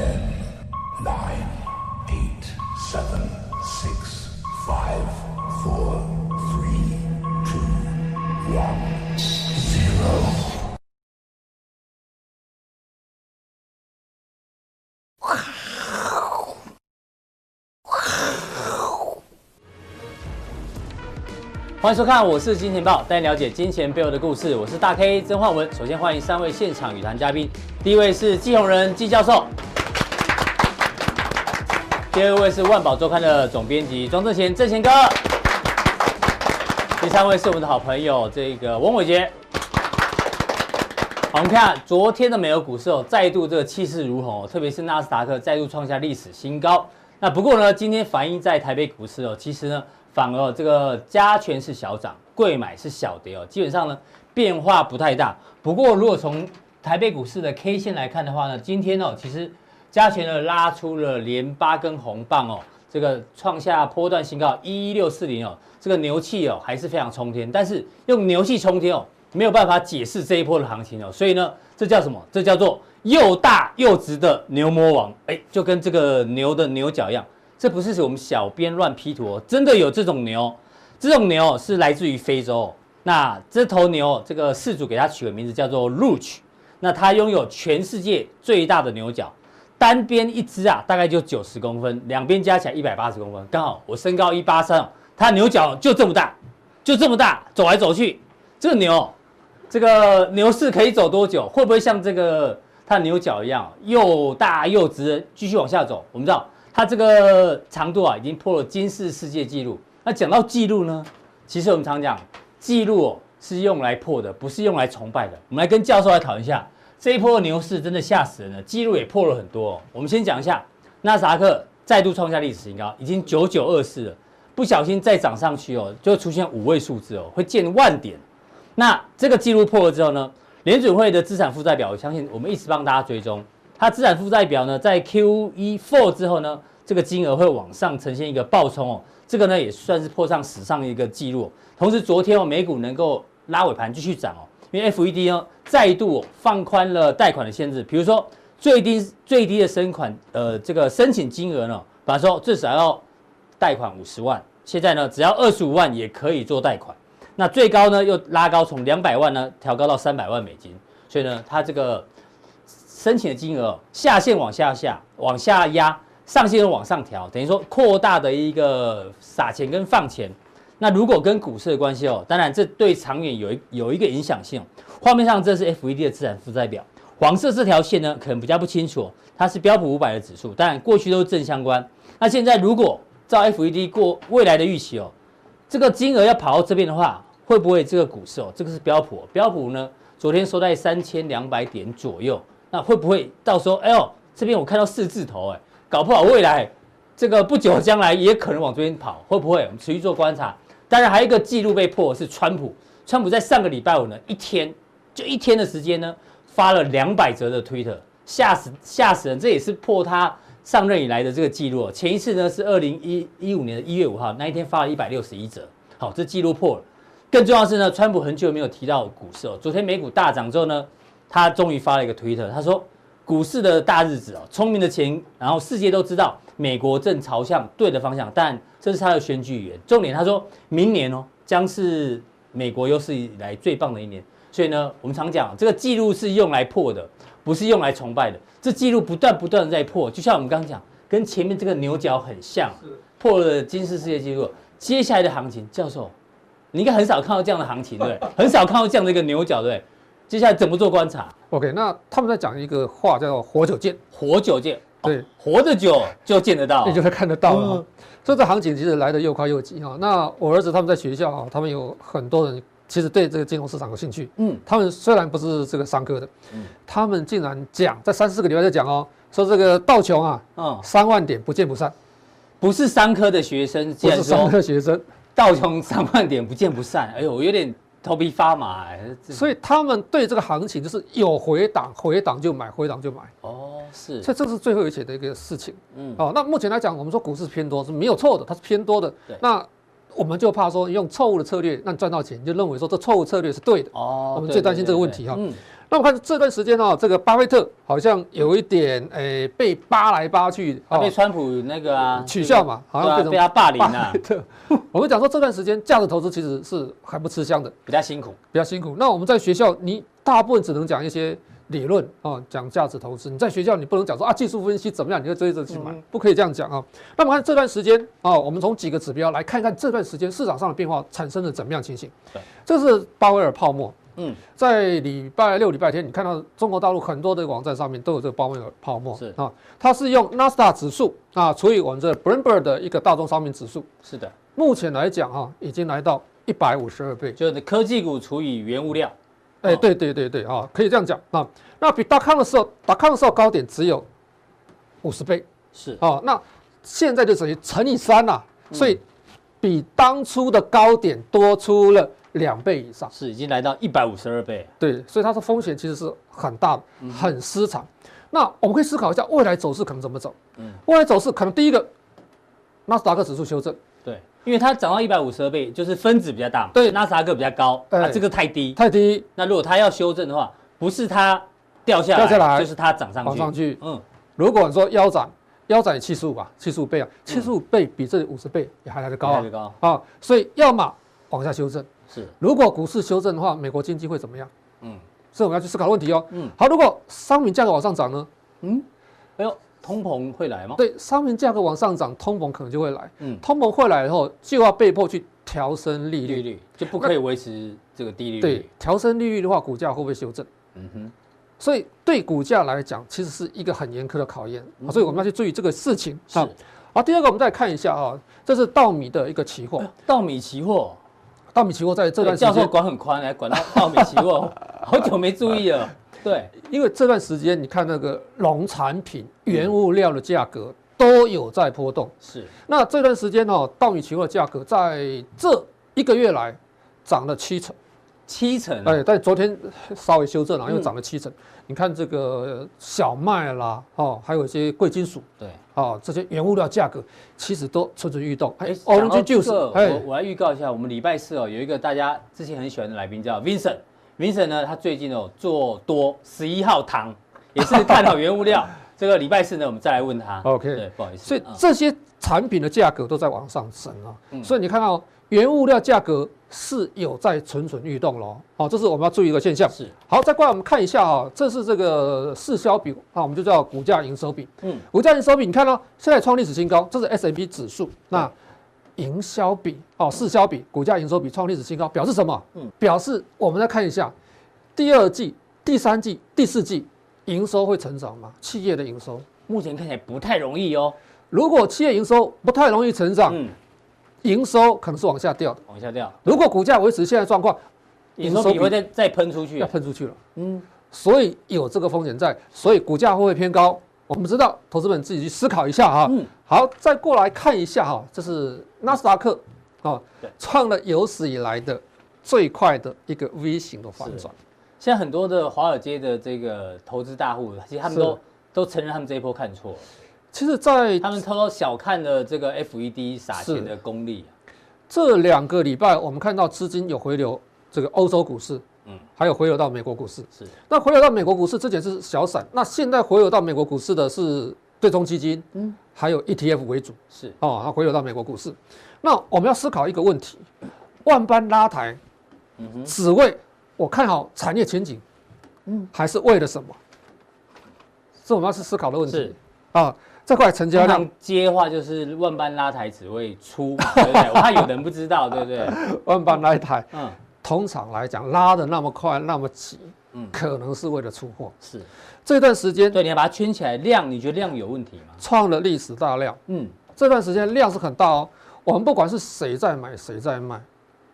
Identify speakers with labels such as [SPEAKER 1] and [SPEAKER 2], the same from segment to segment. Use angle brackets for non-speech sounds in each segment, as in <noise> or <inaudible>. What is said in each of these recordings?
[SPEAKER 1] Ten, nine, eight, seven, six, five, four, three, two, one, zero.
[SPEAKER 2] 欢迎收看，我是金钱爆，带你了解金钱背后的故事。我是大 K 曾焕文。首先欢迎三位现场与谈嘉宾，第一位是季宏仁季教授，第二位是万宝周刊的总编辑庄正贤正贤哥，第三位是我们的好朋友这个翁伟杰。好，我们看昨天的美国股市哦，再度这个气势如虹哦，特别是纳斯达克再度创下历史新高。那不过呢，今天反映在台北股市哦，其实呢。反而这个加权是小涨，贵买是小跌哦，基本上呢变化不太大。不过如果从台北股市的 K 线来看的话呢，今天哦其实加权呢拉出了连八根红棒哦，这个创下波段新高一一六四零哦，这个牛气哦还是非常冲天。但是用牛气冲天哦没有办法解释这一波的行情哦，所以呢这叫什么？这叫做又大又直的牛魔王，哎，就跟这个牛的牛角一样。这不是我们小编乱 P 图哦，真的有这种牛，这种牛是来自于非洲。那这头牛，这个饲主给它取个名字叫做 Roach。那它拥有全世界最大的牛角，单边一只啊，大概就九十公分，两边加起来一百八十公分。刚好我身高一八三，它牛角就这么大，就这么大，走来走去，这个牛，这个牛市可以走多久？会不会像这个它的牛角一样又大又直，继续往下走？我们知道。它这个长度啊，已经破了金氏世界纪录。那讲到纪录呢，其实我们常讲，纪录哦是用来破的，不是用来崇拜的。我们来跟教授来讨论一下，这一波牛市真的吓死人了，纪录也破了很多哦。我们先讲一下，纳斯达克再度创下历史新高，已经九九二四了，不小心再涨上去哦，就会出现五位数字哦，会见万点。那这个纪录破了之后呢，联准会的资产负债表，我相信我们一直帮大家追踪。它资产负债表呢，在 QE4 之后呢，这个金额会往上呈现一个暴冲哦，这个呢也算是破上史上一个记录。同时，昨天哦，美股能够拉尾盘继续涨哦，因为 FED 呢再度放宽了贷款的限制，比如说最低最低的申款，呃，这个申请金额呢，比方说至少要贷款五十万，现在呢只要二十五万也可以做贷款。那最高呢又拉高，从两百万呢调高到三百万美金，所以呢它这个。申请的金额下限往下下往下压，上限又往上调，等于说扩大的一个撒钱跟放钱。那如果跟股市的关系哦，当然这对长远有一有一个影响性。画面上这是 FED 的资产负债表，黄色这条线呢可能比较不清楚，它是标普五百的指数，当然过去都是正相关。那现在如果照 FED 过未来的预期哦，这个金额要跑到这边的话，会不会这个股市哦？这个是标普，标普呢昨天收在三千两百点左右。那会不会到时候，哎呦，这边我看到四字头，哎，搞不好未来这个不久将来也可能往这边跑，会不会？我们持续做观察。当然，还有一个记录被破是川普，川普在上个礼拜五呢，一天就一天的时间呢，发了两百则的推特，吓死吓死人，这也是破他上任以来的这个记录。前一次呢是二零一一五年的一月五号，那一天发了一百六十一则，好，这记录破了。更重要的是呢，川普很久没有提到股市哦，昨天美股大涨之后呢。他终于发了一个推特，他说：“股市的大日子哦，聪明的钱，然后世界都知道，美国正朝向对的方向。但这是他的选举语言，重点他说明年哦，将是美国有史以来最棒的一年。所以呢，我们常讲这个记录是用来破的，不是用来崇拜的。这记录不断不断的在破，就像我们刚刚讲，跟前面这个牛角很像，破了金氏世界纪录。接下来的行情，教授，你应该很少看到这样的行情，对？很少看到这样的一个牛角，对对？”接下来怎么做观察
[SPEAKER 3] ？OK，那他们在讲一个话叫做“活久见”，
[SPEAKER 2] 活久见，
[SPEAKER 3] 对，
[SPEAKER 2] 哦、活得久就见得到，
[SPEAKER 3] 你就会看得到了。嗯、所 <laughs> 以这行情其实来得又快又急哈。那我儿子他们在学校啊，他们有很多人其实对这个金融市场有兴趣。嗯，他们虽然不是这个商科的，嗯，他们竟然讲在三四个礼拜在讲哦，说这个道琼啊，嗯，三万点不见不散，
[SPEAKER 2] 不是商科的学生，
[SPEAKER 3] 不是商科学生，
[SPEAKER 2] 道琼三万点不见不散。哎呦，我有点。头皮发麻，
[SPEAKER 3] 所以他们对这个行情就是有回档，回档就买，回档就买。
[SPEAKER 2] 哦，是，
[SPEAKER 3] 所以这是最后一起的一个事情。嗯，哦，那目前来讲，我们说股市偏多是没有错的，它是偏多的。对，那我们就怕说用错误的策略，那赚到钱，就认为说这错误策略是对的。哦，我们最担心这个问题哈。嗯，那我看这段时间哦，这个巴菲特好像有一点诶、欸、被扒来扒去，
[SPEAKER 2] 他被川普那个啊
[SPEAKER 3] 取笑嘛，好像
[SPEAKER 2] 被他霸凌啊。<laughs>
[SPEAKER 3] 我们讲说这段时间价值投资其实是还不吃香的，
[SPEAKER 2] 比较辛苦，
[SPEAKER 3] 比较辛苦。那我们在学校，你大部分只能讲一些理论啊，讲价值投资。你在学校你不能讲说啊技术分析怎么样，你就追着去买，不可以这样讲啊。那么看这段时间啊，我们从几个指标来看看这段时间市场上的变化产生了怎么样情形。对，这是鲍威尔泡沫。嗯，在礼拜六、礼拜天，你看到中国大陆很多的网站上面都有这个鲍威尔泡沫，是。啊，它是用纳斯达指数啊除以我们这 Bloomberg 的一个大宗商品指数，
[SPEAKER 2] 是的，
[SPEAKER 3] 目前来讲哈，已经来到一百五十二倍，
[SPEAKER 2] 就是科技股除以原物料，
[SPEAKER 3] 哎，对对对对啊，可以这样讲。啊，那比达康的时候，达康的时候高点只有五十倍，
[SPEAKER 2] 是。
[SPEAKER 3] 啊，那现在就等于乘以三啊，所以比当初的高点多出了。两倍以上
[SPEAKER 2] 是已经来到一百五十二倍，
[SPEAKER 3] 对，所以它的风险其实是很大的，很失常。那我们可以思考一下未来走势可能怎么走？嗯，未来走势可能第一个，纳斯达克指数修正，
[SPEAKER 2] 对，因为它涨到一百五十二倍，就是分子比较大嘛，对，纳斯达克比较高，啊，这个太低，
[SPEAKER 3] 太低。
[SPEAKER 2] 那如果它要修正的话，不是它掉下来，掉下来，就是它涨上去，
[SPEAKER 3] 上去。嗯，如果你说腰斩，腰斩七十五吧，七十五倍啊，七十五倍比这里五十倍也还来得高啊，高啊，所以要么往下修正。是，如果股市修正的话，美国经济会怎么样？嗯，所以我们要去思考问题哦。嗯，好，如果商品价格往上涨呢？
[SPEAKER 2] 嗯，哎呦，通膨会来吗？
[SPEAKER 3] 对，商品价格往上涨，通膨可能就会来。嗯，通膨会来以后，就要被迫去调升利率，利率
[SPEAKER 2] 就不可以维持这个低利率。
[SPEAKER 3] 对，调升利率的话，股价会不会修正？嗯哼，所以对股价来讲，其实是一个很严苛的考验。嗯、所以我们要去注意这个事情。是，好，第二个我们再看一下啊，这是稻米的一个期货，
[SPEAKER 2] 稻米期货。
[SPEAKER 3] 稻米期货在这段时间，
[SPEAKER 2] 教授管很宽，来管到 <laughs> 稻米期货，好久没注意了。对，
[SPEAKER 3] 因为这段时间你看那个农产品、原物料的价格都有在波动。是，那这段时间哦，稻米期货价格在这一个月来涨了七成。
[SPEAKER 2] 七成，
[SPEAKER 3] 哎，但昨天稍微修正了，又涨了七成。你看这个小麦啦，哦，还有一些贵金属，对，哦，这些原物料价格其实都蠢蠢欲动。哎，Orange Juice，
[SPEAKER 2] 我我来预告一下，我们礼拜四哦，有一个大家之前很喜欢的来宾叫 Vincent，Vincent Vincent 呢，他最近哦做多十一号糖，也是看好原物料。<laughs> 这个礼拜四呢，我们再来问他。
[SPEAKER 3] OK，
[SPEAKER 2] 对，不好意思。
[SPEAKER 3] 所以这些产品的价格都在往上升啊，所以你看到原物料价格。是有在蠢蠢欲动喽，好，这是我们要注意一个现象。是，好，再过来我们看一下啊，这是这个市销比啊，我们就叫股价营收比。嗯，股价营收比，你看到现在创历史新高，这是 S&P 指数。那营销比哦，市销比，股价营收比创历史新高，表示什么？嗯，表示我们再看一下第二季、第三季、第四季营收会成长吗？企业的营收
[SPEAKER 2] 目前看起来不太容易哦。
[SPEAKER 3] 如果企业营收不太容易成长，嗯。营收可能是往下掉的，
[SPEAKER 2] 往下掉。
[SPEAKER 3] 如果股价维持现在状况，
[SPEAKER 2] 营收比会再再喷出去，
[SPEAKER 3] 要喷出去了。嗯，所以有这个风险在，所以股价会不会偏高？我们知道，投资们自己去思考一下哈。嗯，好，再过来看一下哈，这是纳斯达克啊，创了有史以来的最快的一个 V 型的反转。
[SPEAKER 2] 现在很多的华尔街的这个投资大户，其实他们都都承认他们这一波看错了。
[SPEAKER 3] 其实，在
[SPEAKER 2] 他们偷偷小看了这个 FED 撒钱的功力。
[SPEAKER 3] 这两个礼拜，我们看到资金有回流，这个欧洲股市，嗯，还有回流到美国股市。是。那回流到美国股市之前是小散，那现在回流到美国股市的是对冲基金，嗯，还有 ETF 为主。是。哦，它回流到美国股市。那我们要思考一个问题：万般拉抬，嗯哼，只为我看好产业前景，嗯，还是为了什么？是我们要去思考的问题。是。啊。这块成交量
[SPEAKER 2] 接话就是万般拉抬只为出，对不对？<laughs> 我怕有人不知道，对不对？
[SPEAKER 3] 万般拉抬，嗯，通常来讲拉的那么快那么急，嗯，可能是为了出货。是这段时间，
[SPEAKER 2] 对，你要把它圈起来，量你觉得量有问题吗？
[SPEAKER 3] 创了历史大量，嗯，这段时间量是很大哦。我们不管是谁在买谁在卖。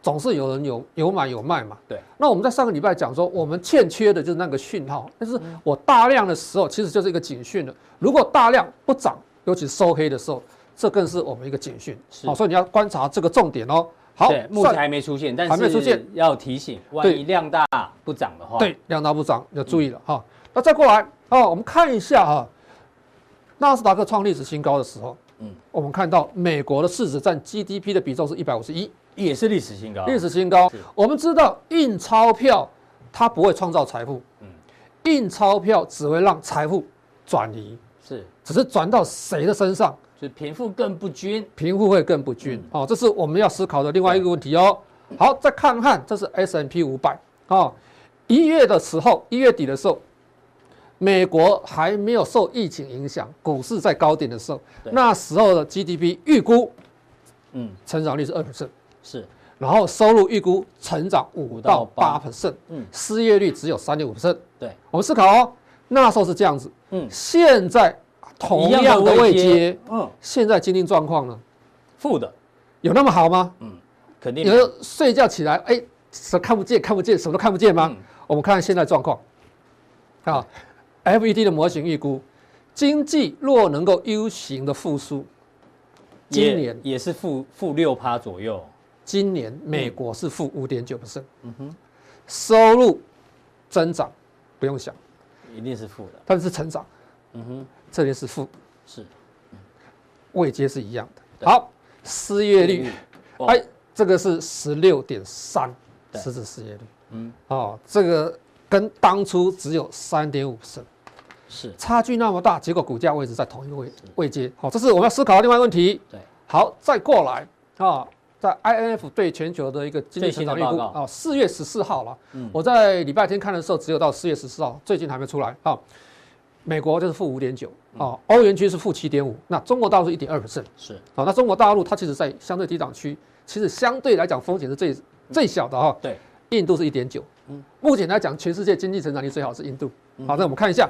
[SPEAKER 3] 总是有人有有买有卖嘛，对。那我们在上个礼拜讲说，我们欠缺的就是那个讯号，但是我大量的时候，其实就是一个警讯了。如果大量不涨，尤其收黑的时候，这更是我们一个警讯。好，所以你要观察这个重点哦。好，
[SPEAKER 2] 目前还没出现，但是还没出现，要提醒，万一量大不涨的话，
[SPEAKER 3] 对，量大不涨要注意了哈。那再过来哦，我们看一下哈，纳斯达克创历史新高的时候，嗯，我们看到美国的市值占 GDP 的比重是一百五十一。
[SPEAKER 2] 也是历史新高，
[SPEAKER 3] 历史新高。我们知道印钞票它不会创造财富，嗯，印钞票只会让财富转移，
[SPEAKER 2] 是，
[SPEAKER 3] 只是转到谁的身上，
[SPEAKER 2] 就贫富更不均，
[SPEAKER 3] 贫富会更不均。哦，这是我们要思考的另外一个问题哦。好，再看看，这是 S&P 五百。啊，一月的时候，一月底的时候。美国还没有受疫情影响，股市在高点的时候，那时候的 GDP 预估，嗯，成长率是二 percent，是，然后收入预估成长五到八 percent，嗯，失业率只有三点五 percent，对，我们思考哦，那时候是这样子，嗯，现在同样的位阶，嗯，现在经济状况呢，
[SPEAKER 2] 负的，
[SPEAKER 3] 有那么好吗？
[SPEAKER 2] 嗯，肯定。
[SPEAKER 3] 有时候睡觉起来，哎，什么看不见，看不见，什么都看不见吗？我们看看现在状况，啊。FED 的模型预估，经济若能够 U 型的复苏，今年
[SPEAKER 2] 也，也是负负六趴左右。
[SPEAKER 3] 今年美国是负五点九 percent，嗯哼，收入增长不用想，
[SPEAKER 2] 一定是负的，
[SPEAKER 3] 但是成长，嗯哼，这里是负，是，位阶是一样的。好，失业率，哎，这个是十六点三，实质失业率，嗯，哦，这个跟当初只有三点五 percent。是。差距那么大，结果股价位置在同一个位位阶，好，这是我们要思考的另外一个问题。对，好，再过来。啊，在 INF 对全球的一个经济成长预估啊，四月十四号了。嗯，我在礼拜天看的时候，只有到四月十四号，最近还没出来啊。美国就是负五点九啊，欧元区是负七点五，那中国大陆是一点二 percent。是，好，那中国大陆它其实在相对低档区，其实相对来讲风险是最最小的哈。对，印度是一点九。嗯，目前来讲，全世界经济成长率最好是印度。好，那我们看一下。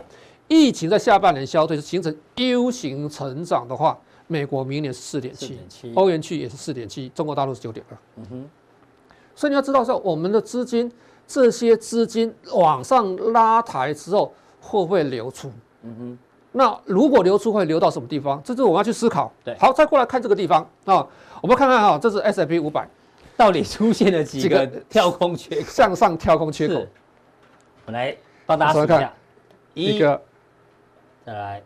[SPEAKER 3] 疫情在下半年消退，是形成 U 型成长的话，美国明年是四点七，欧元区也是四点七，中国大陆是九点二。嗯哼，所以你要知道说，我们的资金这些资金往上拉抬之后，会不会流出？嗯哼，那如果流出会流到什么地方？这是我们要去思考。对，好，再过来看这个地方啊，我们看看啊，这是 S&P 五百，
[SPEAKER 2] 到底出现了几个跳空缺口？
[SPEAKER 3] 向上跳空缺口。
[SPEAKER 2] 我来帮大家数一下，
[SPEAKER 3] 一个。
[SPEAKER 2] 再来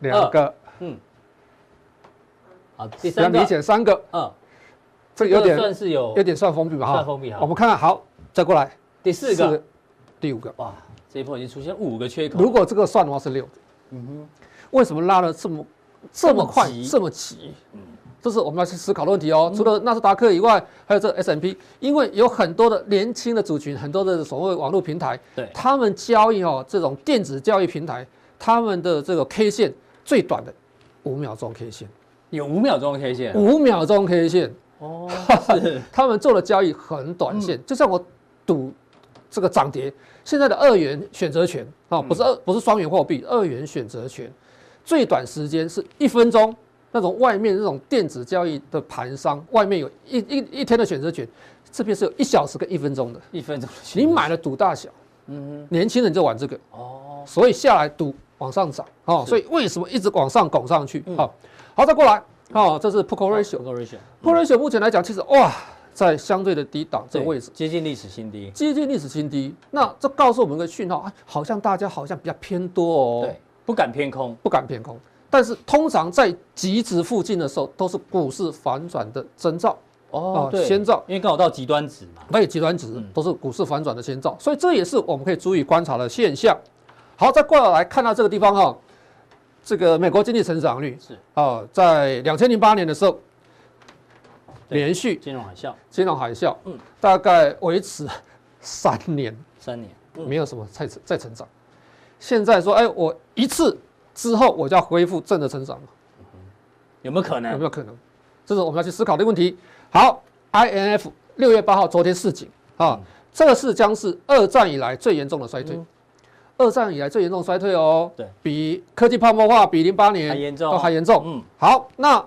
[SPEAKER 3] 两个，嗯，
[SPEAKER 2] 好，第三个，
[SPEAKER 3] 明显三个，嗯，这有点算是有有点算封闭吧，哈，
[SPEAKER 2] 算封闭哈。
[SPEAKER 3] 我们看看，好，再过来。
[SPEAKER 2] 第四个，
[SPEAKER 3] 第五个，
[SPEAKER 2] 哇，这一波已经出现五个缺口。
[SPEAKER 3] 如果这个算的话是六，嗯哼，为什么拉的这么这么快这么急？嗯，这是我们要去思考的问题哦。除了纳斯达克以外，还有这 S M P，因为有很多的年轻的族群，很多的所谓网络平台，对，他们交易哦，这种电子交易平台。他们的这个 K 线最短的五秒钟 K 线，
[SPEAKER 2] 有五秒钟 K 线，
[SPEAKER 3] 五秒钟 K 线哦，<laughs> 他们做的交易很短线，就像我赌这个涨跌。现在的二元选择权啊，不是二不是双元货币，二元选择权最短时间是一分钟。那种外面那种电子交易的盘商，外面有一一一天的选择权，这边是有一小时跟一分钟的，
[SPEAKER 2] 一分钟。
[SPEAKER 3] 你买了赌大小，嗯，年轻人就玩这个哦，所以下来赌。往上涨，哦，所以为什么一直往上拱上去？好，好，再过来，哦，这是 Call Ratio 目前来讲，其实哇，在相对的低档这个位置，
[SPEAKER 2] 接近历史新低，
[SPEAKER 3] 接近历史新低。那这告诉我们一个讯号，好像大家好像比较偏多哦，
[SPEAKER 2] 对，不敢偏空，
[SPEAKER 3] 不敢偏空。但是通常在极值附近的时候，都是股市反转的征兆。
[SPEAKER 2] 哦，对，
[SPEAKER 3] 先兆，
[SPEAKER 2] 因为刚好到极端值嘛，
[SPEAKER 3] 对，极端值都是股市反转的先兆，所以这也是我们可以注意观察的现象。好，再过来看到这个地方哈，这个美国经济成长率是。啊，在两千零八年的时候，连续
[SPEAKER 2] 金融海啸，
[SPEAKER 3] 金融海啸，嗯，大概维持三年，
[SPEAKER 2] 三年。
[SPEAKER 3] 没有什么再再成长。现在说，哎，我一次之后我就要恢复正的成长了，
[SPEAKER 2] 有没有可能？
[SPEAKER 3] 有没有可能？这是我们要去思考的问题。好，INF 六月八号昨天市井啊，这个是将是二战以来最严重的衰退。二战以来最严重衰退哦，对，比科技泡沫化比零八年还严重，都还严重。嗯，好，那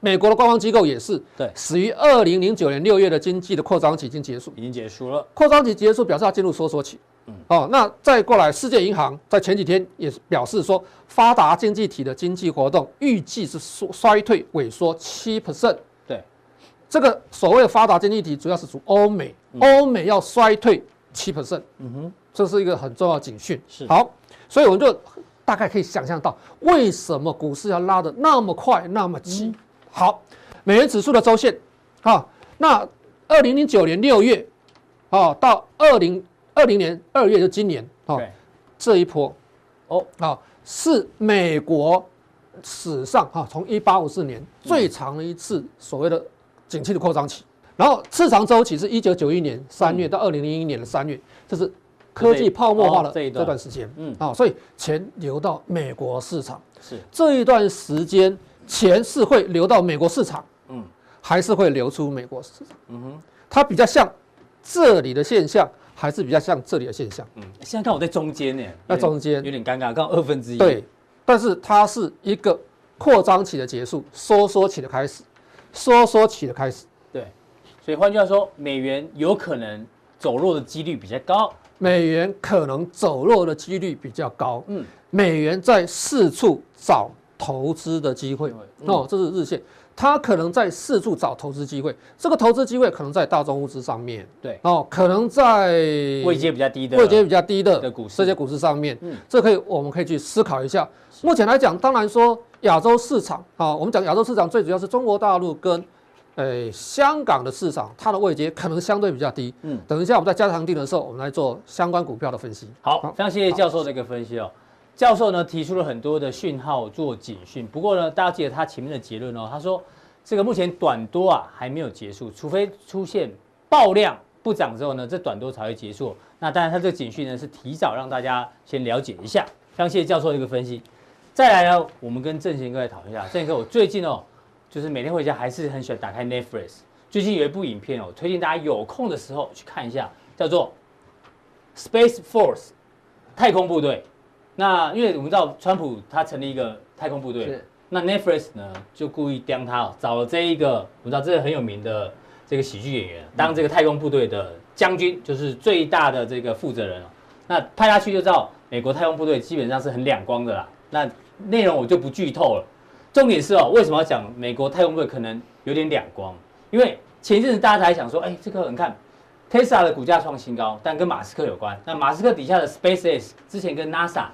[SPEAKER 3] 美国的官方机构也是，对，始于二零零九年六月的经济的扩张期已经结束，
[SPEAKER 2] 已经结束了。
[SPEAKER 3] 扩张期结束表示要进入收缩期。嗯，哦，那再过来，世界银行在前几天也表示说，发达经济体的经济活动预计是衰衰退萎缩七 percent。
[SPEAKER 2] 对，
[SPEAKER 3] 这个所谓的发达经济体主要是指欧美，欧美要衰退七 percent。嗯哼。这是一个很重要的警讯。是。好，所以我们就大概可以想象到，为什么股市要拉得那么快、那么急。好，美元指数的周线，啊，那二零零九年六月，哦，到二零二零年二月就今年，哦，这一波，
[SPEAKER 2] 哦，
[SPEAKER 3] 啊，是美国史上哈从一八五四年最长的一次所谓的景气的扩张期，然后次长周期是一九九一年三月到二零零一年的三月，这是科技泡沫化的这段时间，嗯，啊，所以钱流到美国市场
[SPEAKER 2] 是
[SPEAKER 3] 这一段时间钱是会流到美国市场，嗯，还是会流出美国市场，嗯哼，它比较像这里的现象。还是比较像这里的现象。
[SPEAKER 2] 嗯，现在看我在中间呢，
[SPEAKER 3] 那中间
[SPEAKER 2] 有点尴尬，刚好二分之一。
[SPEAKER 3] 对，但是它是一个扩张期的结束，收缩期的开始，收缩期的开始。
[SPEAKER 2] 对，所以换句话说，美元有可能走弱的几率比较高。
[SPEAKER 3] 美元可能走弱的几率比较高。嗯，美元在四处找投资的机会。嗯、哦，这是日线。它可能在四处找投资机会，这个投资机会可能在大宗物资上面，
[SPEAKER 2] 对
[SPEAKER 3] 哦，可能在
[SPEAKER 2] 位阶比较低的
[SPEAKER 3] 位阶比较低的
[SPEAKER 2] 的股市
[SPEAKER 3] 这些股市上面，嗯，这可以我们可以去思考一下。目前来讲，当然说亚洲市场啊，我们讲亚洲市场最主要是中国大陆跟诶香港的市场，它的位阶可能相对比较低。嗯，等一下我们在加强定的时候，我们来做相关股票的分析。
[SPEAKER 2] 好，非常谢谢教授的一个分析哦。教授呢提出了很多的讯号做警讯，不过呢，大家记得他前面的结论哦，他说这个目前短多啊还没有结束，除非出现爆量不涨之后呢，这短多才会结束。那当然，他这个警讯呢是提早让大家先了解一下。非常谢谢教授的一个分析。再来呢，我们跟正贤哥来讨论一下。正贤哥，我最近哦，就是每天回家还是很喜欢打开 Netflix。最近有一部影片哦，推荐大家有空的时候去看一下，叫做《Space Force》太空部队。那因为我们知道川普他成立一个太空部队，那 Netflix 呢就故意刁他，找了这一个我们知道这个很有名的这个喜剧演员当这个太空部队的将军，就是最大的这个负责人。那派他去就知道美国太空部队基本上是很两光的啦。那内容我就不剧透了，重点是哦，为什么要讲美国太空部队可能有点两光？因为前一阵子大家才想说，哎，这个你看。Tesla 的股价创新高，但跟马斯克有关。那马斯克底下的 SpaceX 之前跟 NASA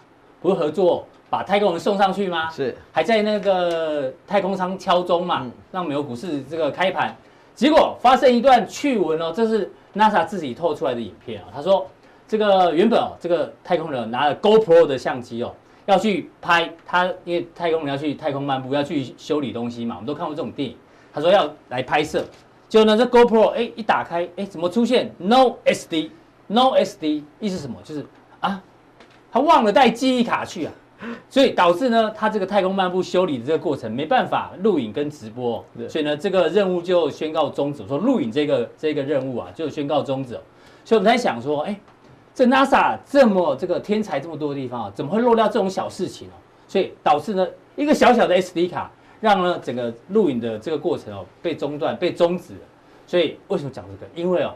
[SPEAKER 2] 不是合作把太空人送上去吗？
[SPEAKER 4] 是，
[SPEAKER 2] 还在那个太空舱敲钟嘛，让美国股市这个开盘。结果发生一段趣闻哦，这是 NASA 自己透出来的影片啊。他说，这个原本哦，这个太空人拿了 GoPro 的相机哦，要去拍他，因为太空人要去太空漫步，要去修理东西嘛，我们都看过这种电影。他说要来拍摄。结果呢，这 GoPro 哎一打开哎，怎么出现 No SD？No SD 意思什么？就是啊，他忘了带记忆卡去啊，所以导致呢，他这个太空漫步修理的这个过程没办法录影跟直播，所以呢，这个任务就宣告终止。说录影这个这个任务啊，就宣告终止。所以我们在想说，哎，这 NASA 这么这个天才这么多的地方啊，怎么会漏掉这种小事情哦？所以导致呢，一个小小的 SD 卡。让呢整个录影的这个过程哦被中断被终止了，所以为什么讲这个？因为哦，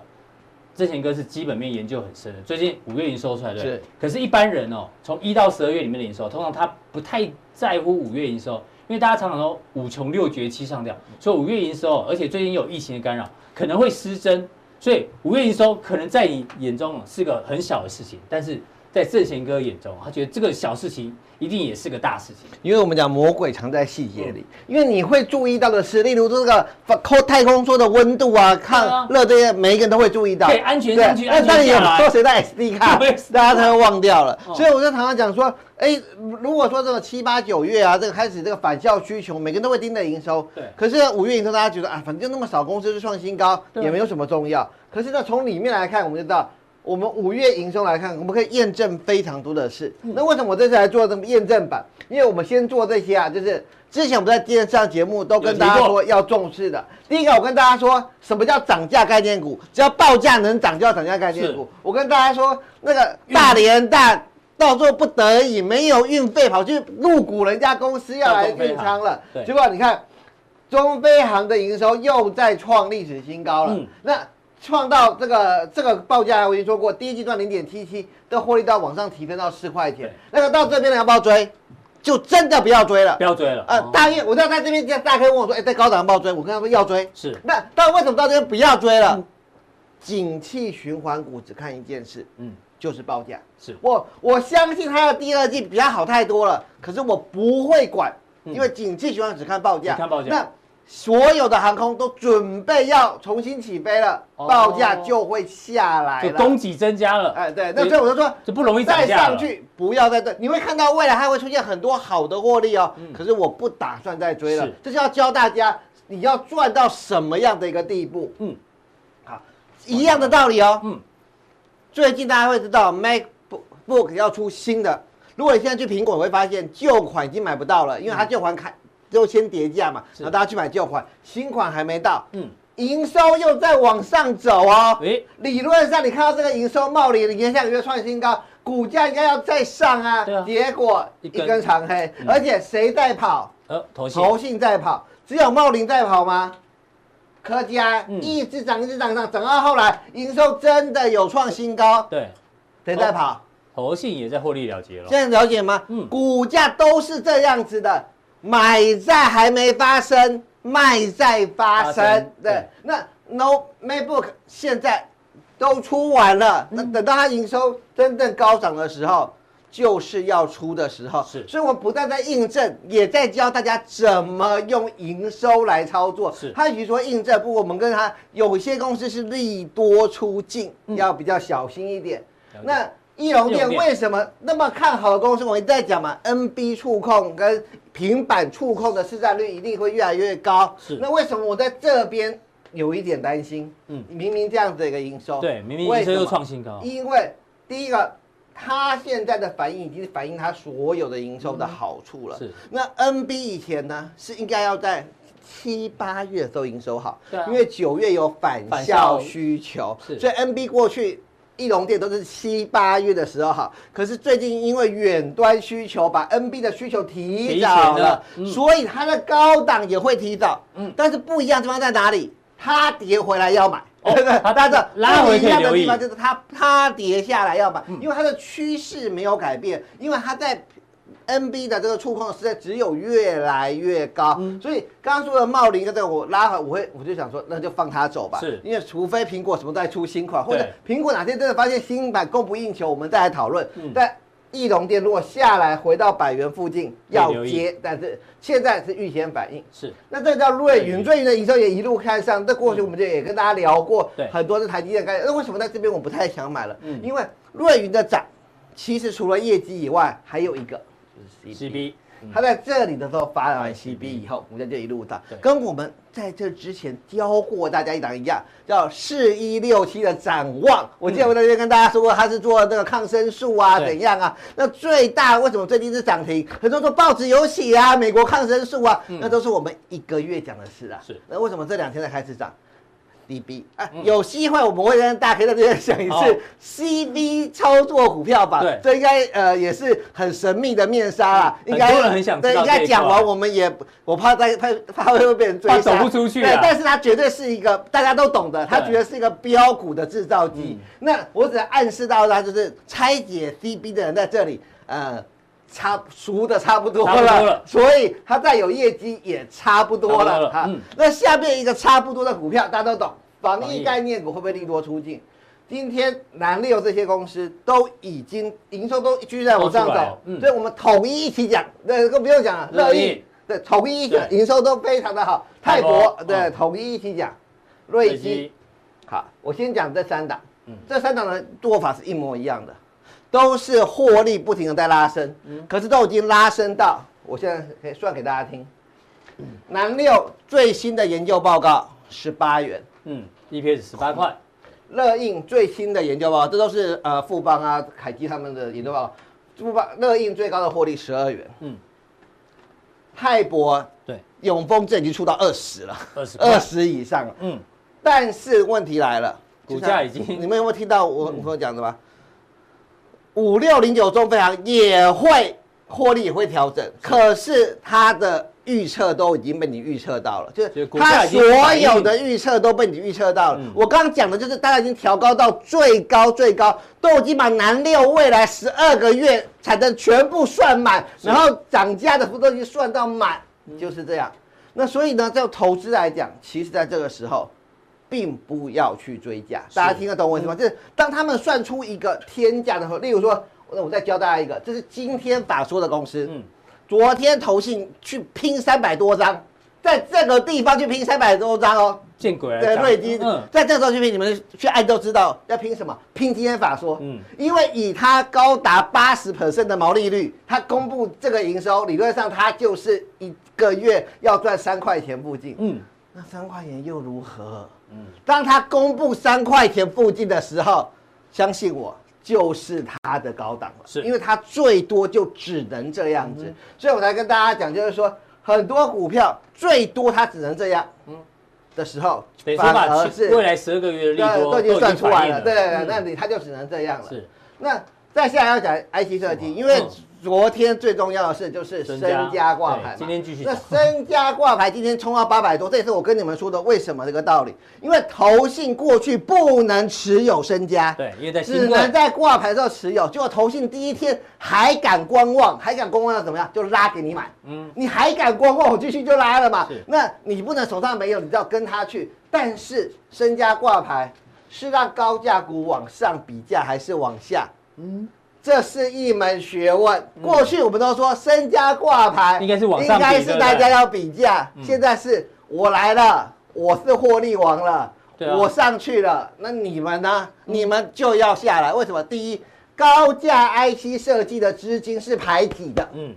[SPEAKER 2] 之前哥是基本面研究很深的，最近五月营收出来对，是。可是，一般人哦，从一到十二月里面的营收，通常他不太在乎五月营收，因为大家常常说五穷六绝七上吊，所以五月营收，而且最近有疫情的干扰，可能会失真，所以五月营收可能在你眼中是个很小的事情，但是。在圣贤哥眼中，他觉得这个小事情一定也是个大事情，
[SPEAKER 4] 因为我们讲魔鬼藏在细节里。因为你会注意到的是，例如这个空太空梭的温度啊，抗热这些，每一个人都会注意到。
[SPEAKER 2] 对，安全上去，安全
[SPEAKER 4] 但是有说谁带 SD <laughs> 卡，大家都会忘掉了。所以我就常常讲说，哎，如果说这个七八九月啊，这个开始这个返校需求，每个人都会盯着营收。对。可是五月营收，大家觉得啊，反正就那么少公司就创新高，也没有什么重要。可是呢，从里面来看，我们就知道。我们五月营收来看，我们可以验证非常多的事。那为什么我这次来做这么验证版？因为我们先做这些啊，就是之前我们在电视上节目都跟大家说要重视的。第一个，我跟大家说什么叫涨价概念股，只要报价能涨就要涨价概念股。我跟大家说，那个大连蛋到最后不得已没有运费，跑去入股人家公司要来运仓了。结果你看，中飞航的营收又再创历史新高了。那创到这个这个报价，我已经说过，第一季赚零点七七，的获利到往上提升到四块钱。那个到这边的要不要追？就真的不要追了，
[SPEAKER 2] 不要追了。
[SPEAKER 4] 呃，大约我知道在这边，大家可以问我说，哎，在高档要不要追？我跟他说要追。
[SPEAKER 2] 是。
[SPEAKER 4] 那但为什么到这边不要追了？景气循环股只看一件事，嗯，就是报价。是我我相信它的第二季比较好太多了，可是我不会管，因为景气循环只看报价。
[SPEAKER 2] 看报价。
[SPEAKER 4] 那所有的航空都准备要重新起飞了，报价就会下来了，
[SPEAKER 2] 就供给增加了。
[SPEAKER 4] 哎，对，那所以我就说，
[SPEAKER 2] 就不容易
[SPEAKER 4] 再上去，不要再对，你会看到未来还会出现很多好的获利哦。可是我不打算再追了，这是要教大家你要赚到什么样的一个地步。嗯，好，一样的道理哦。嗯，最近大家会知道 MacBook 要出新的，如果你现在去苹果，会发现旧款已经买不到了，因为它旧款开。就先叠价嘛，然后大家去买旧款，新款还没到，嗯，营收又在往上走哦，诶，理论上你看到这个营收茂林，你看下个月创新高，股价应该要再上啊，对啊，结果一根长黑，而且谁在跑？呃，投信，投信在跑，只有茂林在跑吗？科佳一直涨，一直涨，涨，涨到后来营收真的有创新高，对，谁在跑？
[SPEAKER 2] 投信也在获利了结了，
[SPEAKER 4] 现在了解吗？嗯，股价都是这样子的。买在还没发生，卖在发生。对，对那 No MacBook 现在都出完了，那、嗯、等到它营收真正高涨的时候，就是要出的时候。是，所以我们不但在印证，也在教大家怎么用营收来操作。是，他与其说印证，不过我们跟他有些公司是利多出尽，嗯、要比较小心一点。那义隆电为什么那么看好的公司？我一直在讲嘛，NB 触控跟平板触控的市占率一定会越来越高。是，那为什么我在这边有一点担心？嗯，明明这样子一个营收，
[SPEAKER 2] 对，明明营收又创新高。
[SPEAKER 4] 因为第一个，它现在的反应已经是反映它所有的营收的好处了。是，那 NB 以前呢是应该要在七八月的时候营收好，对，因为九月有返校需求，是，所以 NB 过去。义隆电都是七八月的时候好，可是最近因为远端需求把 NB 的需求提早了，嗯、所以它的高档也会提早。嗯，但是不一样的地方在哪里？它跌回来要买，对不对？<laughs> 但是拉回不一样的地方就是它它跌下来要买，因为它的趋势没有改变，因为它在。NB 的这个触控实在只有越来越高，嗯、所以刚刚说的茂林跟这个我拉回，我会我就想说，那就放它走吧。是，因为除非苹果什么都在出新款，或者苹果哪天真的发现新版供不应求，我们再来讨论。嗯、但义隆电如果下来回到百元附近要接，但是现在是预先反应。是，那这叫瑞云，瑞云的营收也一路看上。这过去我们就也跟大家聊过，很多的台积电概念。那为什么在这边我不太想买了？嗯，因为瑞云的涨，其实除了业绩以外，还有一个。
[SPEAKER 2] C B，
[SPEAKER 4] 他在这里的时候发完 C B 以后，股价就一路涨，跟我们在这之前教过大家一档一样，叫四一六七的展望。我记得我那天跟大家说过，他是做那个抗生素啊，怎样啊？那最大为什么最近是涨停？很多说报纸有写啊，美国抗生素啊，那都是我们一个月讲的事啊。是，那为什么这两天才开始涨？D B 啊，有机会我们会跟大家可以在这边讲一次 CD 操作股票吧。对，这应该呃也是很神秘的面纱啦。应该很想对，应该讲完我们也我怕再怕怕会被人追
[SPEAKER 2] 杀，走不出去。
[SPEAKER 4] 对，但是它绝对是一个大家都懂的，它绝对是一个标股的制造机。那我只暗示到它就是拆解 C B 的人在这里呃差熟的差不多了，所以它再有业绩也差不多了哈。那下面一个差不多的股票大家都懂。防疫概念股会不会利多出尽？今天南六这些公司都已经营收都继续在往上走，嗯、所以我们统一一起讲，那个不用讲了。乐意对，统一一讲，营收都非常的好。泰国对，统一一起讲。瑞基好，我先讲这三档，嗯、这三档的做法是一模一样的，都是获利不停的在拉升，嗯、可是都已经拉升到，我现在可以算给大家听，嗯、南六最新的研究报告十八元。
[SPEAKER 2] 嗯，EPS 十八块。
[SPEAKER 4] 乐印最新的研究报告，这都是呃富邦啊、凯基他们的研究报告。富邦乐印最高的获利十二元。嗯。泰博对，永丰这已经出到二十了，二十二十以上了。嗯。但是问题来了，
[SPEAKER 2] 股价已经，
[SPEAKER 4] 你们有没有听到我我讲的吗？五六零九中飞航也会获利也会调整，可是它的。预测都已经被你预测到了，就是它所有的预测都被你预测到了。我刚刚讲的就是大家已经调高到最高最高，都已经把南六未来十二个月产能全部算满，然后涨价的幅度已经算到满，就是这样。那所以呢，就投资来讲，其实在这个时候，并不要去追价。大家听得懂我意思吗？就是当他们算出一个天价的时候，例如说，那我再教大家一个，这是今天法说的公司。嗯昨天投信去拼三百多张，在这个地方去拼三百多张哦，
[SPEAKER 2] 见鬼了！
[SPEAKER 4] 对，瑞金，嗯，在这个时候去拼，你们去爱都知道要拼什么？拼今天法说，嗯，因为以它高达八十 percent 的毛利率，它公布这个营收，理论上它就是一个月要赚三块钱附近，嗯，那三块钱又如何？嗯，当他公布三块钱附近的时候，相信我。就是他的高档了，是。因为他最多就只能这样子，嗯、所以我才跟大家讲，就是说很多股票最多它只能这样，嗯，的时候，反而是
[SPEAKER 2] 未来十二个月的利多
[SPEAKER 4] 都已经算出来了，对，那你它就只能这样了。是，那再下来要讲 IC 设计，因为。昨天最重要的事就是身家挂牌，
[SPEAKER 2] 今天继续。
[SPEAKER 4] 那身家挂牌今天冲到八百多，这也是我跟你们说的为什么这个道理。因为投信过去不能持有身家，
[SPEAKER 2] 对，因为在
[SPEAKER 4] 只能在挂牌的时候持有。结果投信第一天还敢观望，还敢观望要怎么样？就拉给你买。嗯，你还敢观望，我继续就拉了嘛。那你不能手上没有，你就要跟他去。但是身家挂牌是让高价股往上比价还是往下？嗯。这是一门学问。过去我们都说身家挂牌
[SPEAKER 2] 应该是往上，
[SPEAKER 4] 应该是大家要比价。现在是我来了，我是获利王了，我上去了，那你们呢？你们就要下来。为什么？第一，高价 IC 设计的资金是排挤的。嗯，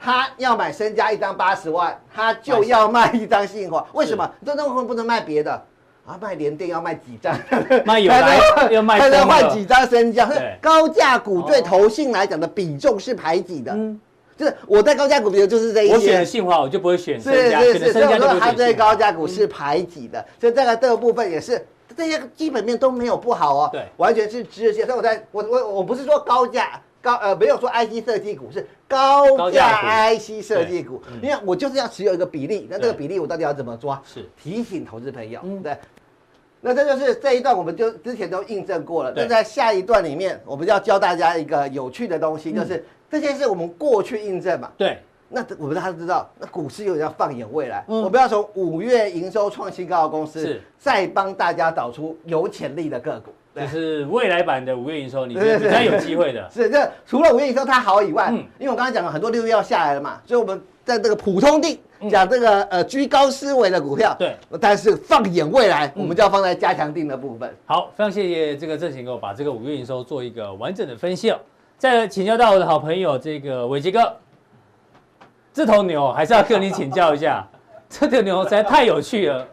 [SPEAKER 4] 他要买身家一张八十万，他就要卖一张信驊。为什么？这东西不能卖别的？啊，卖联电要卖几张？<laughs>
[SPEAKER 2] 卖有来要卖，
[SPEAKER 4] 还能换几张身家？高价股对投信来讲的比重是排挤的，嗯，就是我在高价股比如就是这一些。
[SPEAKER 2] 我选信华，我就不会选身家。是是是，所以说
[SPEAKER 4] 它对高价股是排挤的，所以这个这个部分也是这些基本面都没有不好哦，对，完全是直线。所以我在我我我不是说高价高呃没有说 IC 设计股是高价 IC 设计股，你看我就是要持有一个比例，那这个比例我到底要怎么抓？是提醒投资朋友，对。那这就是这一段，我们就之前都印证过了。那在下一段里面，我们要教大家一个有趣的东西，就是这些是我们过去印证嘛。对。那我们大家都知道，那股市有人要放眼未来，我们要从五月营收创新高的公司，再帮大家找出有潜力的个股。
[SPEAKER 2] 就是未来版的五月营收，你觉得比较有机会的。
[SPEAKER 4] 是，这除了五月营收它好以外，因为我刚才讲了很多六月要下来了嘛，所以我们在这个普通地。讲这个呃居高思维的股票，对，但是放眼未来，我们就要放在加强定的部分。
[SPEAKER 2] 好，非常谢谢这个正贤给我把这个五月营收做一个完整的分析哦。再请教到我的好朋友这个伟杰哥，这头牛还是要跟你请教一下，<laughs> 这头牛实在太有趣了。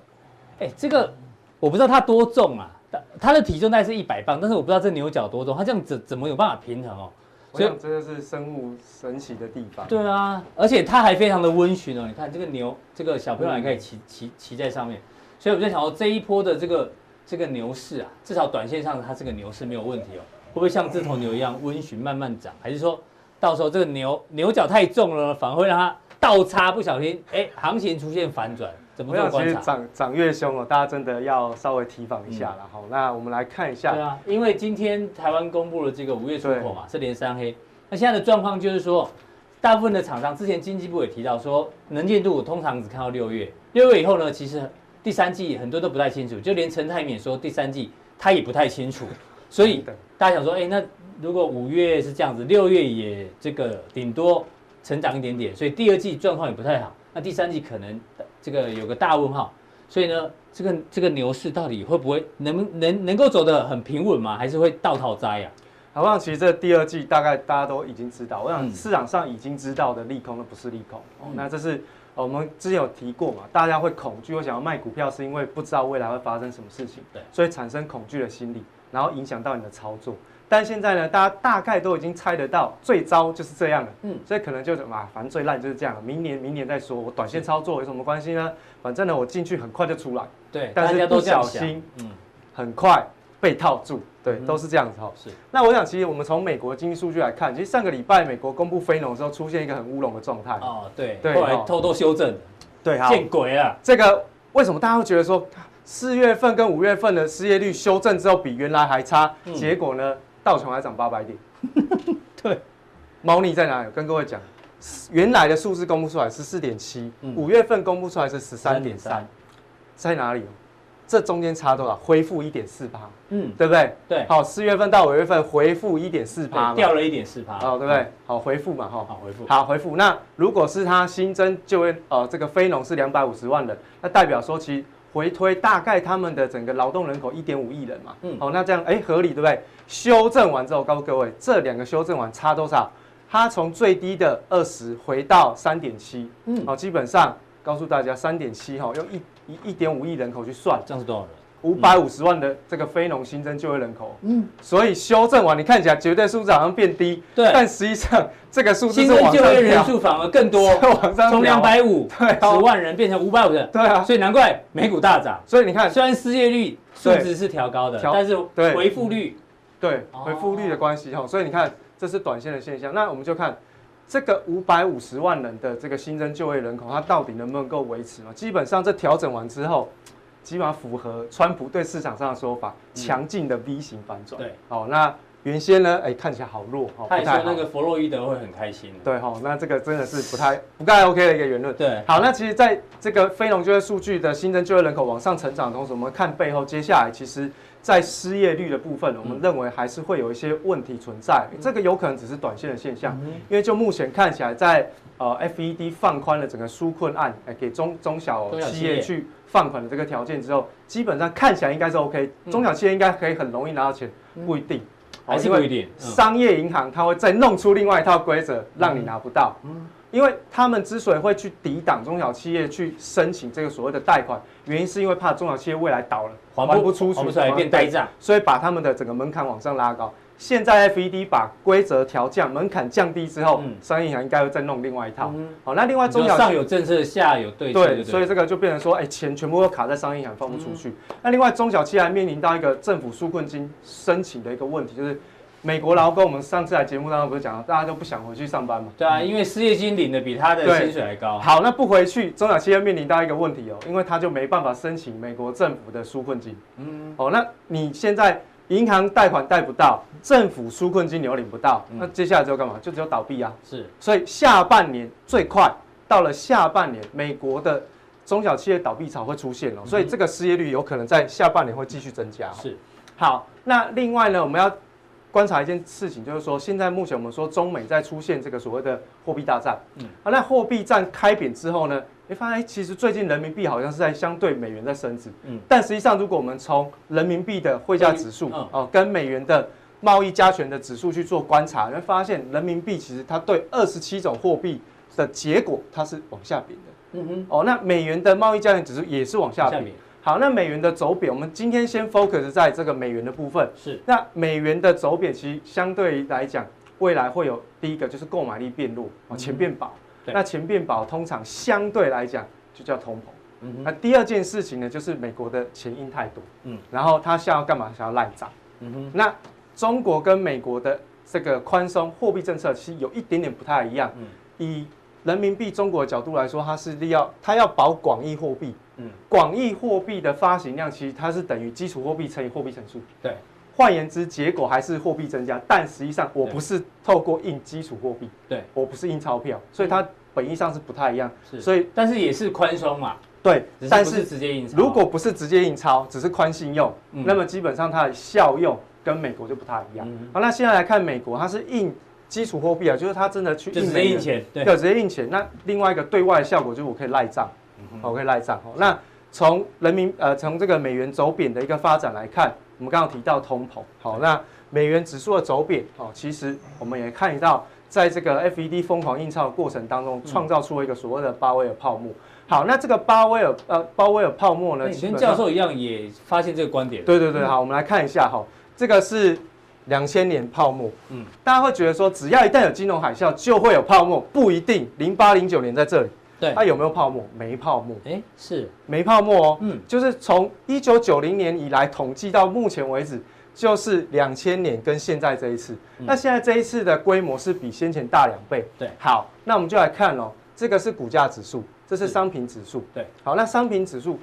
[SPEAKER 2] 哎，这个我不知道它多重啊，它的体重大概是一百磅，但是我不知道这牛角多重，它这样怎怎么有办法平衡哦？
[SPEAKER 5] 所以这就是生物神奇的地方。
[SPEAKER 2] 对啊，而且它还非常的温驯哦。你看这个牛，这个小朋友还可以骑骑骑在上面。所以我在想说，这一波的这个这个牛市啊，至少短线上它这个牛市没有问题哦。会不会像这头牛一样温驯慢慢涨？还是说到时候这个牛牛角太重了，反而会让它倒插，不小心哎，行情出现反转？怎么样？其实
[SPEAKER 5] 涨涨越凶哦，大家真的要稍微提防一下了哈。那我们来看一下。
[SPEAKER 2] 对啊，因为今天台湾公布了这个五月出口嘛，是连三黑。那现在的状况就是说，大部分的厂商之前经济部也提到说，能见度通常只看到六月，六月以后呢，其实第三季很多都不太清楚，就连陈泰铭说第三季他也不太清楚。所以大家想说，哎，那如果五月是这样子，六月也这个顶多成长一点点，所以第二季状况也不太好，那第三季可能。这个有个大问号，所以呢，这个这个牛市到底会不会能能能够走得很平稳吗？还是会倒套栽呀？
[SPEAKER 5] 好，我想其实这第二季大概大家都已经知道，我想市场上已经知道的利空，那不是利空。嗯、那这是我们之前有提过嘛，大家会恐惧，会想要卖股票，是因为不知道未来会发生什么事情，对，所以产生恐惧的心理，然后影响到你的操作。但现在呢，大家大概都已经猜得到，最糟就是这样了。嗯，所以可能就是嘛，反正最烂就是这样了。明年明年再说，我短线操作有什么关系呢？反正呢，我进去很快就出来。
[SPEAKER 2] 对，
[SPEAKER 5] 但是不小心，嗯，很快被套住。对，都是这样子哈。是。那我想，其实我们从美国经济数据来看，其实上个礼拜美国公布非农的时候，出现一个很乌龙的状态。
[SPEAKER 2] 哦，对。对。后来偷偷修正。对，见鬼啊。
[SPEAKER 5] 这个为什么大家会觉得说，四月份跟五月份的失业率修正之后比原来还差？结果呢？道琼还涨八百点，<laughs> 对，猫腻在哪里？跟各位讲，原来的数字公布出来十四点七，五月份公布出来是十三点三，在哪里？这中间差多少？恢复一点四八，
[SPEAKER 2] 嗯，
[SPEAKER 5] 对不对？
[SPEAKER 2] 对，
[SPEAKER 5] 好，四月份到五月份回复一点四八，
[SPEAKER 2] 掉了一点四八，
[SPEAKER 5] 哦，对不对？好，回复嘛，哈，
[SPEAKER 2] 好回复，
[SPEAKER 5] 好回复。那如果是它新增就业，呃，这个非农是两百五十万人，那代表说其实回推大概他们的整个劳动人口一点五亿人嘛，嗯，好，那这样哎合理对不对？修正完之后，告诉各位，这两个修正完差多少？它从最低的二十回到三点七，嗯，好，基本上告诉大家三点七哈，用一一一点五亿人口去算，
[SPEAKER 2] 这样是多少人？
[SPEAKER 5] 五百五十万的这个非农新增就业人口，嗯，所以修正完，你看起来绝对数字好像变低，
[SPEAKER 2] 对，
[SPEAKER 5] 但实际上这个数字
[SPEAKER 2] 新增就业人数反而更多，<laughs>
[SPEAKER 5] 往上
[SPEAKER 2] 从两百五十万人变成五百五人，
[SPEAKER 5] 对啊，
[SPEAKER 2] 所以难怪美股大涨。
[SPEAKER 5] 所以你看，
[SPEAKER 2] 虽然失业率数值是调高的，但是回复率，
[SPEAKER 5] 对，回复率的关系哈，所以你看这是短线的现象。那我们就看这个五百五十万人的这个新增就业人口，它到底能不能够维持嘛？基本上这调整完之后。基本上符合川普对市场上的说法，强劲的 V 型反转。对，好，那原先呢，哎，看起来好弱，哦，
[SPEAKER 2] 他也说那个弗洛伊德会很开心。
[SPEAKER 5] 对，哈，那这个真的是不太不太 OK 的一个言论。对，好，那其实在这个非农就业数据的新增就业人口往上成长的同时，我们看背后，接下来其实，在失业率的部分，我们认为还是会有一些问题存在。这个有可能只是短线的现象，因为就目前看起来，在呃 FED 放宽了整个纾困案，哎，给中中小企业去。放款的这个条件之后，基本上看起来应该是 OK，中小企业应该可以很容易拿到钱，不一定，
[SPEAKER 2] 还是不一定。
[SPEAKER 5] 商业银行它会再弄出另外一套规则，让你拿不到。因为他们之所以会去抵挡中小企业去申请这个所谓的贷款，原因是因为怕中小企业未来倒了还不出去，
[SPEAKER 2] 变呆账，
[SPEAKER 5] 所以把他们的整个门槛往上拉高。现在 FED 把规则调降，门槛降低之后，商业银行应该会再弄另外一套。好，那另外中小
[SPEAKER 2] 上有政策，下有对策，
[SPEAKER 5] 对，所以这个就变成说，哎，钱全部都卡在商业银行放不出去。那另外中小企业还面临到一个政府纾困金申请的一个问题，就是美国劳工，我们上次在节目当中不是讲了，大家都不想回去上班嘛？
[SPEAKER 2] 对啊，因为失业金领的比他的薪水还高。
[SPEAKER 5] 好，那不回去，中小企业面临到一个问题哦，因为他就没办法申请美国政府的纾困金。嗯，哦，那你现在。银行贷款贷不到，政府纾困金你又领不到，那接下来就干嘛？就只有倒闭啊！是，所以下半年最快到了下半年，美国的中小企业倒闭潮会出现了，所以这个失业率有可能在下半年会继续增加。是，好，那另外呢，我们要观察一件事情，就是说现在目前我们说中美在出现这个所谓的货币大战，嗯，好，那货币战开扁之后呢？你发现，其实最近人民币好像是在相对美元在升值，嗯，但实际上，如果我们从人民币的汇价指数哦，跟美元的贸易加权的指数去做观察，你会发现人民币其实它对二十七种货币的结果它是往下贬的，嗯哼，哦，那美元的贸易加权指数也是往下贬。好，那美元的走贬，我们今天先 focus 在这个美元的部分，是，那美元的走贬其实相对来讲，未来会有第一个就是购买力变弱，哦，钱变薄。那钱变薄，通常相对来讲就叫通膨。嗯，那第二件事情呢，就是美国的钱印太多。嗯，然后他想要干嘛？想要赖账。嗯哼，那中国跟美国的这个宽松货币政策其实有一点点不太一样。嗯，以人民币中国的角度来说，它是要它要保广义货币。嗯，广义货币的发行量其实它是等于基础货币乘以货币乘数。对。换言之，结果还是货币增加，但实际上我不是透过印基础货币，对，我不是印钞票，所以它本意上是不太一样。是，所以
[SPEAKER 2] 但是也是宽松嘛。
[SPEAKER 5] 对，但是
[SPEAKER 2] 直接印钞。
[SPEAKER 5] 如果不是直接印钞，只是宽信用，那么基本上它的效用跟美国就不太一样。好，那现在来看美国，它是印基础货币啊，就是它真的去
[SPEAKER 2] 直接印钱，对，
[SPEAKER 5] 直接印钱。那另外一个对外的效果就是我可以赖账，我可以赖账。那从人民呃从这个美元走贬的一个发展来看。我们刚刚提到通膨，好，那美元指数的走贬，哦，其实我们也看到，在这个 FED 疯狂印钞的过程当中，创造出了一个所谓的巴威尔泡沫。好，那这个巴威尔呃鲍威尔泡沫呢，
[SPEAKER 2] 你跟教授一样也发现这个观点。
[SPEAKER 5] 对对对，好，我们来看一下哈，这个是两千年泡沫，嗯，大家会觉得说，只要一旦有金融海啸，就会有泡沫，不一定，零八零九年在这里。对，它有没有泡沫？没泡沫。哎，是没泡沫哦。嗯，就是从一九九零年以来统计到目前为止，就是两千年跟现在这一次。那现在这一次的规模是比先前大两倍。对，好，那我们就来看哦，这个是股价指数，这是商品指数。对，好，那商品指数，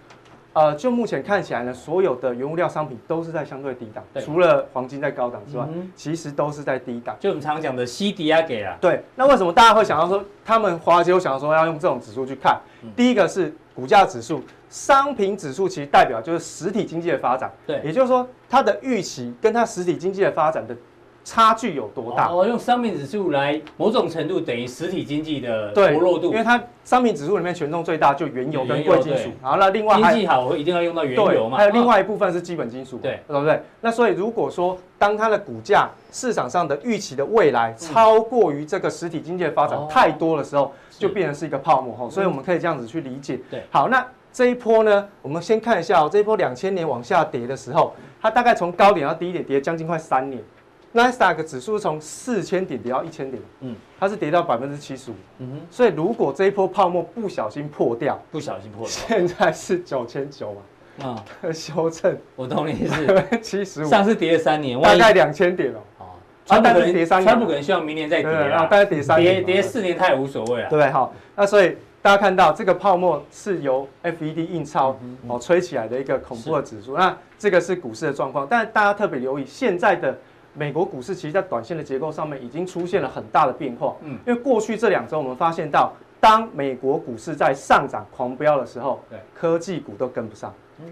[SPEAKER 5] 呃，就目前看起来呢，所有的原物料商品都是在相对低档，除了黄金在高档之外，嗯、其实都是在低档。
[SPEAKER 2] 就我们常常讲的西迪亚给啊。
[SPEAKER 5] 对，那为什么大家会想到说，他们华尔街会想到说要用这种指数去看？嗯、第一个是股价指数，商品指数其实代表就是实体经济的发展。
[SPEAKER 2] 对，
[SPEAKER 5] 也就是说它的预期跟它实体经济的发展的。差距有多大？
[SPEAKER 2] 哦，用商品指数来某种程度等于实体经济的薄弱度，
[SPEAKER 5] 因为它商品指数里面权重最大就原油跟贵金属。好，那另外
[SPEAKER 2] 经济好，我一定要用到原油嘛。
[SPEAKER 5] 还有另外一部分是基本金属，对，对不对？那所以如果说当它的股价市场上的预期的未来超过于这个实体经济的发展太多的时候，就变成是一个泡沫哈。所以我们可以这样子去理解。
[SPEAKER 2] 对，
[SPEAKER 5] 好，那这一波呢，我们先看一下哦，这一波两千年往下跌的时候，它大概从高点到低点跌将近快三年。纳斯达克指数从四千点跌到一千点，嗯，它是跌到百分之七十五，嗯哼，所以如果这一波泡沫不小心破掉，
[SPEAKER 2] 不小心破掉，
[SPEAKER 5] 现在是九千九嘛，啊、嗯，修正，
[SPEAKER 2] 我懂你意思，
[SPEAKER 5] 七十五，
[SPEAKER 2] 上次跌了三年，
[SPEAKER 5] 大概两千点哦，哦，
[SPEAKER 2] 川普可能跌三年，川普可能希望明年再跌啊，
[SPEAKER 5] 大概跌三年，
[SPEAKER 2] 跌跌四年他也无所谓啊，
[SPEAKER 5] 对？好，那所以大家看到这个泡沫是由 FED 印钞哦吹起来的一个恐怖的指数，那这个是股市的状况，但是大家特别留意现在的。美国股市其实，在短线的结构上面已经出现了很大的变化。嗯，因为过去这两周，我们发现到，当美国股市在上涨狂飙的时候，对，科技股都跟不上。嗯，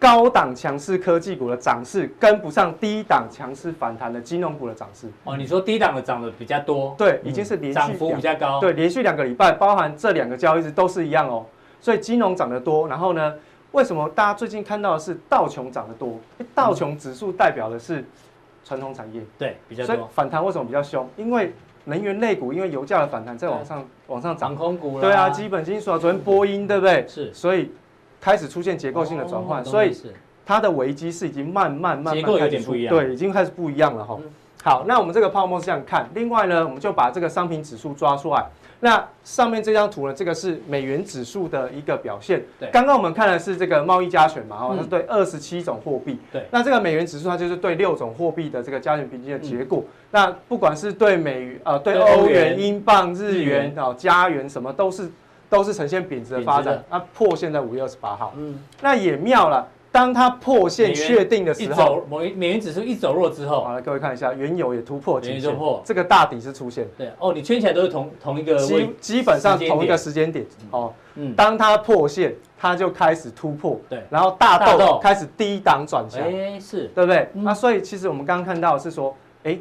[SPEAKER 5] 高档强势科技股的涨势跟不上低档强势反弹的金融股的涨势。
[SPEAKER 2] 哦，你说低档的涨得比较多？
[SPEAKER 5] 对，已经是连续
[SPEAKER 2] 涨幅比较高。
[SPEAKER 5] 对，连续两个礼拜，包含这两个交易日都是一样哦。所以金融涨得多，然后呢，为什么大家最近看到的是道琼涨得多？道琼指数代表的是。传统产业。
[SPEAKER 2] 对比较多，所以
[SPEAKER 5] 反弹为什么比较凶？因为能源类股，因为油价的反弹在往上往上涨，
[SPEAKER 2] 航空股
[SPEAKER 5] 对啊，基本金属啊，昨天波音对不对？
[SPEAKER 2] 是，
[SPEAKER 5] 所以开始出现结构性的转换，所以它的危机是已经慢慢慢慢开始出，对，已经开始不一样了哈。好，那我们这个泡沫是这样看，另外呢，我们就把这个商品指数抓出来。那上面这张图呢，这个是美元指数的一个表现。对，刚刚我们看的是这个贸易加权嘛，哦，它是对二十七种货币。对，那这个美元指数它就是对六种货币的这个加权平均的结果。那不管是对美呃对欧元、英镑、日元哦加元什么，都是都是呈现贬值的发展。那破现在五月二十八号。嗯，那也妙了。当它破线确定的时候，
[SPEAKER 2] 美美元指数一走弱之后，
[SPEAKER 5] 好了，各位看一下，原油也突破颈线，这个大底是出现。
[SPEAKER 2] 对哦，你圈起来都是同同一个
[SPEAKER 5] 基基本上同一个时间点哦。嗯，当它破线，它就开始突破，对，然后大豆开始低档转强，
[SPEAKER 2] 哎，是
[SPEAKER 5] 对不对？那所以其实我们刚刚看到是说，哎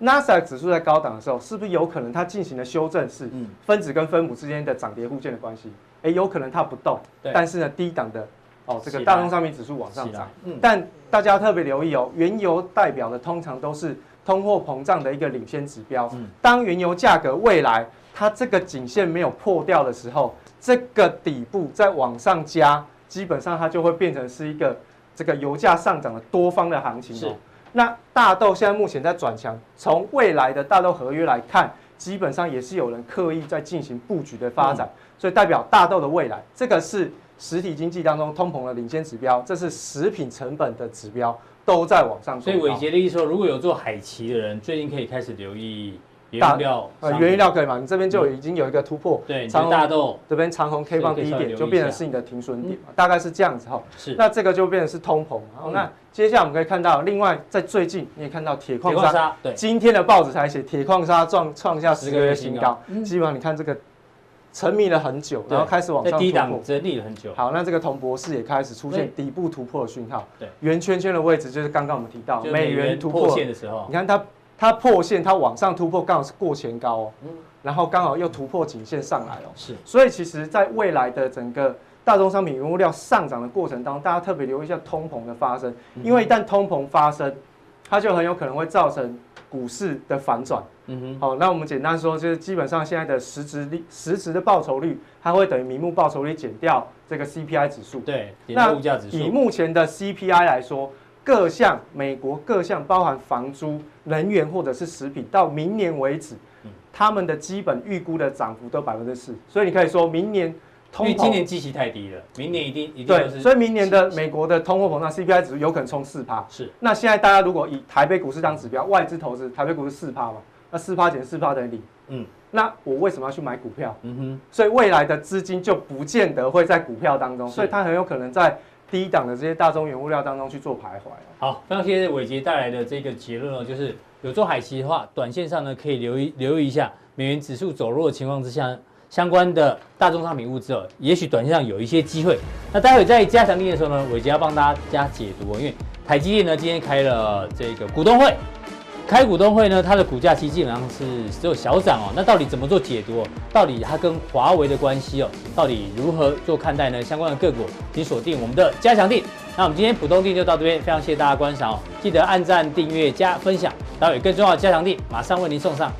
[SPEAKER 5] ，，NASA 指数在高档的时候，是不是有可能它进行的修正是分子跟分母之间的涨跌互见的关系？哎，有可能它不动，但是呢，低档的。哦，这个大宗商品指数往上涨，嗯，但大家特别留意哦，原油代表的通常都是通货膨胀的一个领先指标。嗯，当原油价格未来它这个颈线没有破掉的时候，这个底部再往上加，基本上它就会变成是一个这个油价上涨的多方的行情。是，那大豆现在目前在转强，从未来的大豆合约来看，基本上也是有人刻意在进行布局的发展，所以代表大豆的未来，这个是。实体经济当中通膨的领先指标，这是食品成本的指标，都在往上。
[SPEAKER 2] 所以伟杰的意思说，如果有做海奇的人，最近可以开始留意原料。
[SPEAKER 5] 呃，原料可以吗？你这边就已经有一个突破。
[SPEAKER 2] 对，长大豆
[SPEAKER 5] 这边长红 K 棒低点就变成是你的停损点，大概是这样子哈。是。那这个就变成是通膨。好，那接下来我们可以看到，另外在最近你也看到铁矿砂。对。今天的报纸才写铁矿砂创创下十个月新高。基本上你看这个。沉迷了很久，然后开始往上突破，
[SPEAKER 2] 低档整理了很久。
[SPEAKER 5] 好，那这个铜博士也开始出现底部突破的讯号。对，圆圈圈的位置就是刚刚我们提到美元突破线的时候。你看它，它破线，它往上突破，刚好是过前高哦。嗯。然后刚好又突破颈线上来哦。是。所以其实，在未来的整个大宗商品原物料上涨的过程当中，大家特别留意一下通膨的发生，因为一旦通膨发生，它就很有可能会造成股市的反转。嗯哼，好，那我们简单说，就是基本上现在的实质率、实质的报酬率，它会等于名目报酬率减掉这个 CPI 指数。
[SPEAKER 2] 对，那物价指数。
[SPEAKER 5] 以目前的 CPI 来说，各项美国各项包含房租、能源或者是食品，到明年为止，他们的基本预估的涨幅都百分之四。所以你可以说明年
[SPEAKER 2] 因为今年基期太低了，明年一定一定
[SPEAKER 5] 对。所以明年的美国的通货膨胀 CPI 指数有可能冲四趴。是。那现在大家如果以台北股市当指标，外资投资台北股市四趴嘛？那四趴减四趴等于零，嗯，那我为什么要去买股票？嗯哼，所以未来的资金就不见得会在股票当中，所以它很有可能在低档的这些大宗原物料当中去做徘徊。
[SPEAKER 2] 好，非常谢谢伟杰带来的这个结论哦，就是有做海期的话，短线上呢可以留意留意一下美元指数走弱的情况之下，相关的大宗商品物资哦，也许短线上有一些机会。那待会在加强錠的时候呢，伟捷要帮大家解读哦，因为台积电呢今天开了这个股东会。开股东会呢，它的股价其实基本上是只有小涨哦。那到底怎么做解读？到底它跟华为的关系哦，到底如何做看待呢？相关的个股，请锁定我们的加强錠。那我们今天普通定就到这边，非常谢谢大家观赏哦。记得按赞、订阅、加分享，待会更重要的加强錠马上为您送上。